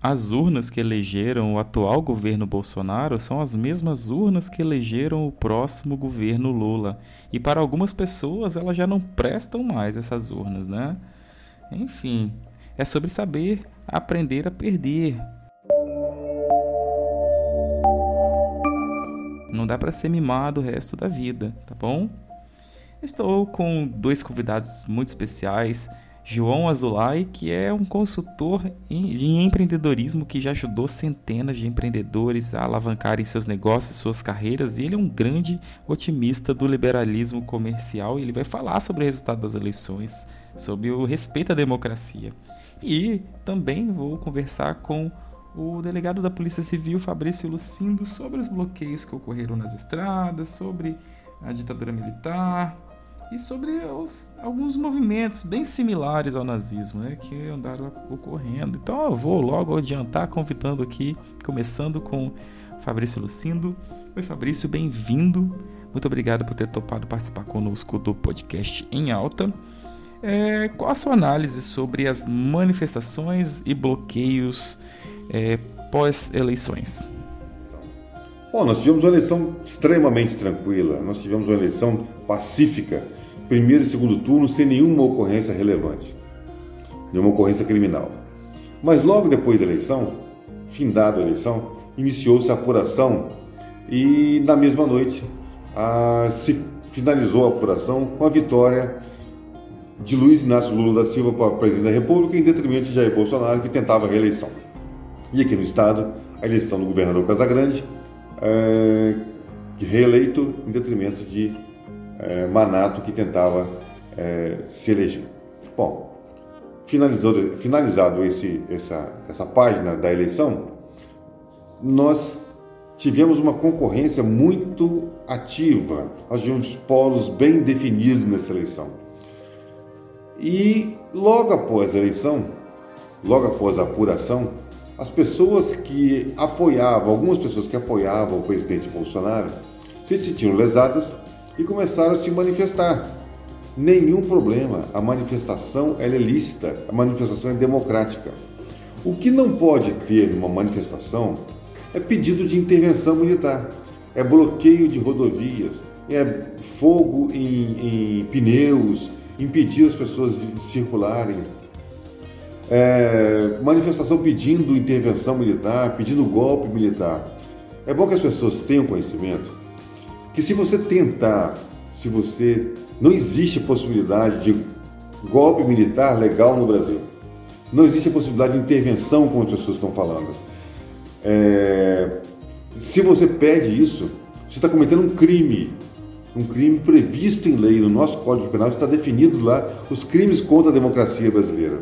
As urnas que elegeram o atual governo Bolsonaro são as mesmas urnas que elegeram o próximo governo Lula. E para algumas pessoas elas já não prestam mais essas urnas, né? Enfim, é sobre saber aprender a perder. Não dá para ser mimado o resto da vida, tá bom? Estou com dois convidados muito especiais. João Azulay, que é um consultor em, empreendedorismo que já ajudou centenas de empreendedores a alavancarem seus negócios, suas carreiras, e ele é um grande otimista do liberalismo comercial. Ele vai falar sobre o resultado das eleições, sobre o respeito à democracia. E também vou conversar com o delegado da Polícia Civil, Fabrício Lucindo, sobre os bloqueios que ocorreram nas estradas, sobre a ditadura militar, e sobre os, alguns movimentos bem similares ao nazismo, né, que andaram ocorrendo. Então eu vou logo adiantar convidando aqui, começando com Fabrício Lucindo. Oi Fabrício, bem-vindo. Muito obrigado por ter topado participar conosco do podcast em alta. É, qual a sua análise sobre as manifestações e bloqueios é, pós-eleições? Bom, nós tivemos uma eleição extremamente tranquila, nós tivemos uma eleição pacífica primeiro e segundo turno sem nenhuma ocorrência relevante, nenhuma ocorrência criminal. Mas logo depois da eleição, findada a eleição, iniciou-se a apuração e na mesma noite a, se finalizou a apuração com a vitória de Luiz Inácio Lula da Silva para presidente da República em detrimento de Jair Bolsonaro que tentava a reeleição. E aqui no estado, a eleição do governador Casagrande, é, reeleito em detrimento de é, Manato que tentava é, se eleger. Bom, finalizado, finalizado esse, essa, essa página da eleição, nós tivemos uma concorrência muito ativa, nós tivemos polos bem definidos nessa eleição. E logo após a eleição, logo após a apuração, as pessoas que apoiavam, algumas pessoas que apoiavam o presidente Bolsonaro, se sentiam lesadas e começaram a se manifestar. Nenhum problema, a manifestação é lícita, a manifestação é democrática. O que não pode ter numa manifestação é pedido de intervenção militar, é bloqueio de rodovias, é fogo em, em pneus, impedir as pessoas de circularem, é manifestação pedindo intervenção militar, pedindo golpe militar. É bom que as pessoas tenham conhecimento que se você tentar, se você não existe possibilidade de golpe militar legal no Brasil, não existe a possibilidade de intervenção, como as pessoas estão falando. É, se você pede isso, você está cometendo um crime, um crime previsto em lei no nosso Código Penal está definido lá os crimes contra a democracia brasileira.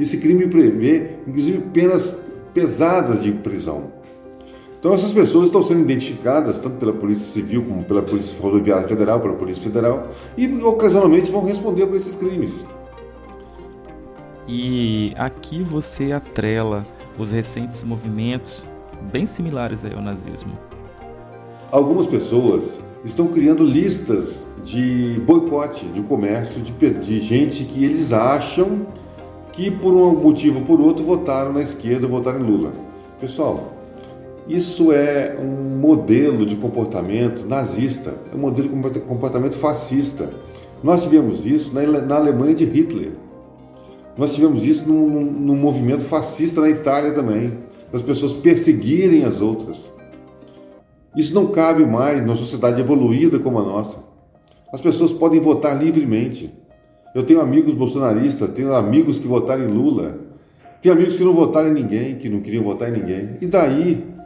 Esse crime prevê, inclusive, penas pesadas de prisão. Então essas pessoas estão sendo identificadas tanto pela Polícia Civil como pela Polícia Rodoviária Federal, pela Polícia Federal e ocasionalmente vão responder por esses crimes. E aqui você atrela os recentes movimentos bem similares ao nazismo. Algumas pessoas estão criando listas de boicote de comércio de, de gente que eles acham que por um motivo ou por outro votaram na esquerda, votaram em Lula. Pessoal, isso é um modelo de comportamento nazista, é um modelo de comportamento fascista. Nós tivemos isso na, Alemanha de Hitler. Nós tivemos isso num, num movimento fascista na Itália também, das pessoas perseguirem as outras. Isso não cabe mais numa sociedade evoluída como a nossa. As pessoas podem votar livremente. Eu tenho amigos bolsonaristas, tenho amigos que votaram em Lula, tenho amigos que não votaram em ninguém, que não queriam votar em ninguém. E daí?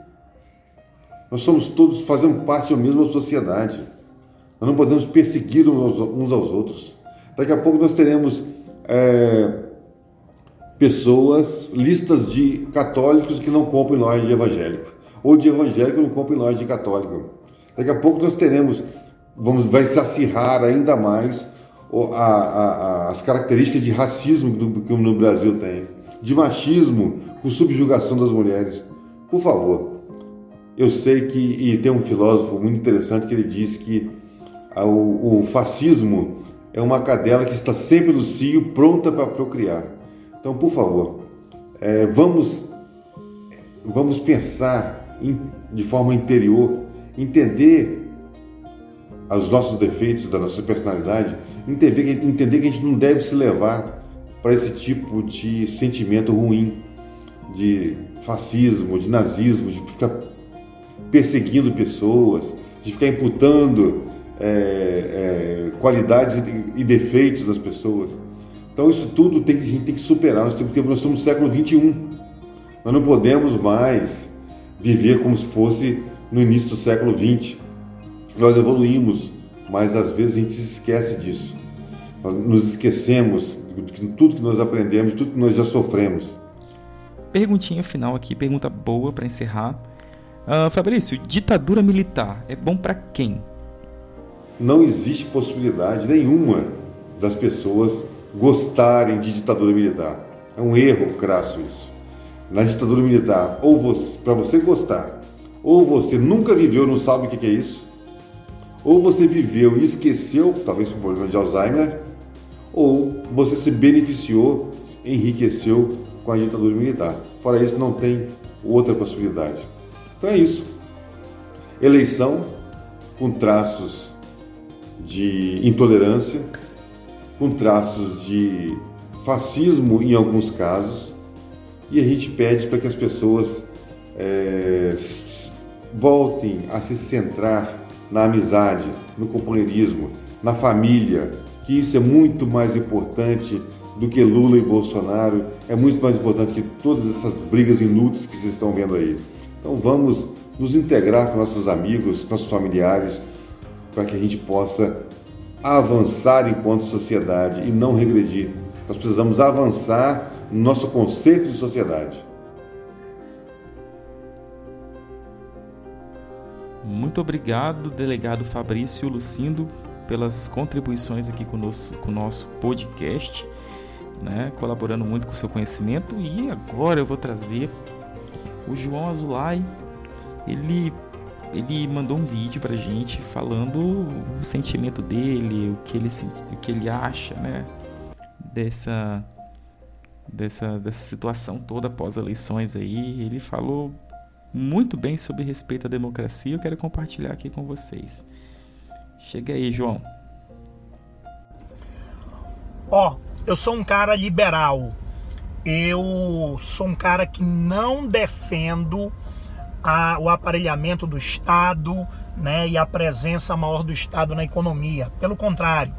Nós somos todos, fazemos parte da mesma sociedade. Nós não podemos perseguir uns aos outros. Daqui a pouco nós teremos é, pessoas, listas de católicos que não compram loja de evangélico, ou de evangélico que não compram loja de católico. Daqui a pouco nós teremos, vamos, vai se acirrar ainda mais a, a, a, as características de racismo do, que no Brasil tem, de machismo com subjugação das mulheres. Por favor, eu sei que, e tem um filósofo muito interessante que ele diz que o, o fascismo é uma cadela que está sempre no cio, pronta para procriar. Então, por favor, é, vamos vamos pensar de forma interior, entender os nossos defeitos da nossa personalidade, entender, entender que a gente não deve se levar para esse tipo de sentimento ruim, de fascismo, de nazismo, de ficar perseguindo pessoas, de ficar imputando é, é, qualidades e defeitos das pessoas. Então isso tudo tem, a gente tem que superar, nós temos, porque nós estamos no século XXI. Nós não podemos mais viver como se fosse no início do século XX. Nós evoluímos, mas às vezes a gente se esquece disso. Nós nos esquecemos de tudo que nós aprendemos, de tudo que nós já sofremos. Perguntinha final aqui, pergunta boa para encerrar. Uh, Fabrício, ditadura militar é bom para quem? Não existe possibilidade nenhuma das pessoas gostarem de ditadura militar. É um erro crasso isso. Na ditadura militar, ou para você gostar, ou você nunca viveu, não sabe o que é isso, ou você viveu e esqueceu, talvez por problema de Alzheimer, ou você se beneficiou, enriqueceu com a ditadura militar. Fora isso, não tem outra possibilidade. Então é isso. Eleição com traços de intolerância, com traços de fascismo em alguns casos, e a gente pede para que as pessoas é, voltem a se centrar na amizade, no companheirismo, na família, que isso é muito mais importante do que Lula e Bolsonaro, é muito mais importante que todas essas brigas inúteis que vocês estão vendo aí. Então vamos nos integrar com nossos amigos, nossos familiares, para que a gente possa avançar enquanto sociedade e não regredir. Nós precisamos avançar no nosso conceito de sociedade. Muito obrigado, delegado Fabrício Lucindo, pelas contribuições aqui com o nosso, com o nosso podcast, né? colaborando muito com o seu conhecimento. E agora eu vou trazer o João Azulay. Ele ele mandou um vídeo pra gente falando o sentimento dele, o que ele, o que ele acha, né? Dessa, dessa, dessa situação toda após eleições aí. Ele falou muito bem sobre respeito à democracia. Eu quero compartilhar aqui com vocês. Chega aí, João. Ó, oh, eu sou um cara liberal. Eu sou um cara que não defendo a, o aparelhamento do Estado né, e a presença maior do Estado na economia. Pelo contrário,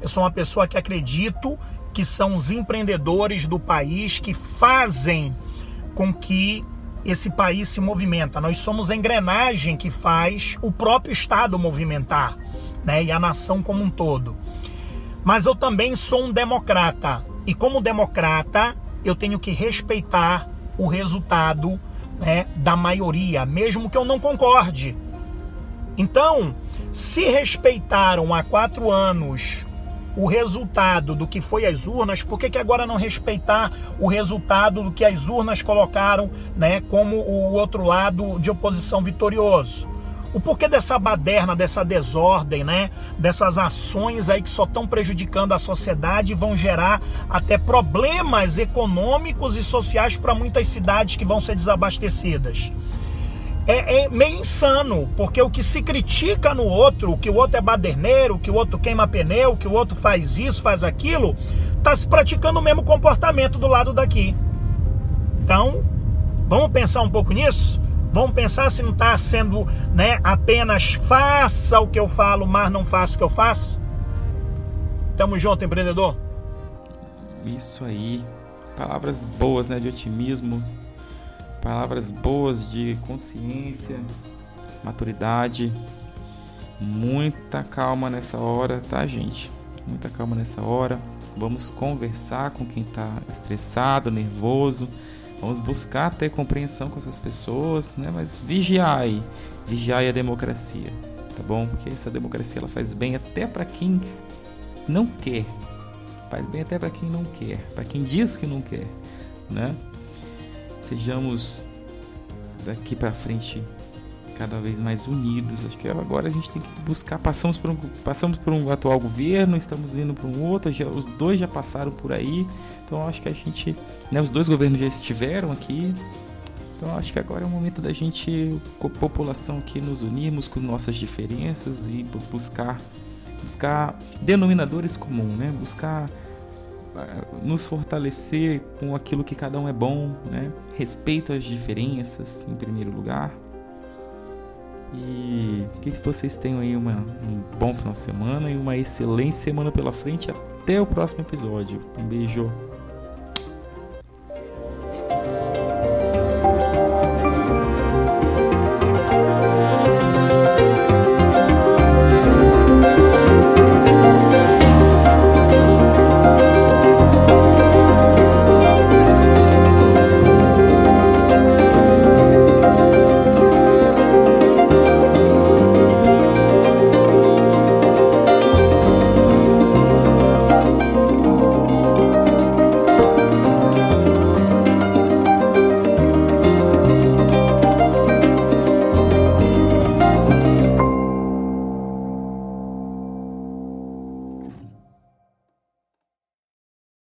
eu sou uma pessoa que acredito que são os empreendedores do país que fazem com que esse país se movimenta. Nós somos a engrenagem que faz o próprio Estado movimentar, né, e a nação como um todo. Mas eu também sou um democrata e como democrata eu tenho que respeitar o resultado né, da maioria, mesmo que eu não concorde. Então, se respeitaram há quatro anos o resultado do que foi as urnas, por que, que agora não respeitar o resultado do que as urnas colocaram né, como o outro lado de oposição vitorioso? O porquê dessa baderna, dessa desordem, né? Dessas ações aí que só estão prejudicando a sociedade e vão gerar até problemas econômicos e sociais para muitas cidades que vão ser desabastecidas. É, é, meio insano, porque o que se critica no outro, que o outro é baderneiro, que o outro queima pneu, que o outro faz isso, faz aquilo, está se praticando o mesmo comportamento do lado daqui. Então, vamos pensar um pouco nisso? Vamos pensar se não está sendo né, apenas faça o que eu falo, mas não faça o que eu faço? Tamo junto, empreendedor. Isso aí. Palavras boas né, de otimismo, palavras boas de consciência, maturidade. Muita calma nessa hora, tá, gente? Muita calma nessa hora. Vamos conversar com quem está estressado, nervoso Vamos buscar ter compreensão com essas pessoas, né? Mas vigiai, vigiai a democracia, tá bom? Porque essa democracia ela faz bem até para quem não quer, faz bem até para quem não quer, para quem diz que não quer, né? Sejamos daqui para frente cada vez mais unidos. Acho que agora a gente tem que buscar. Passamos por um, passamos por um atual governo, estamos indo para um outro. Já, os dois já passaram por aí. Então acho que a gente, né, os dois governos já estiveram aqui. Então acho que agora é o momento da gente, população aqui, nos unirmos com nossas diferenças e buscar, buscar denominadores comuns, né? Buscar eh, nos fortalecer com aquilo que cada um é bom, né? Respeito às diferenças em primeiro lugar. E que vocês tenham aí uma, um bom final de semana e uma excelente semana pela frente. Até o próximo episódio. Um beijo.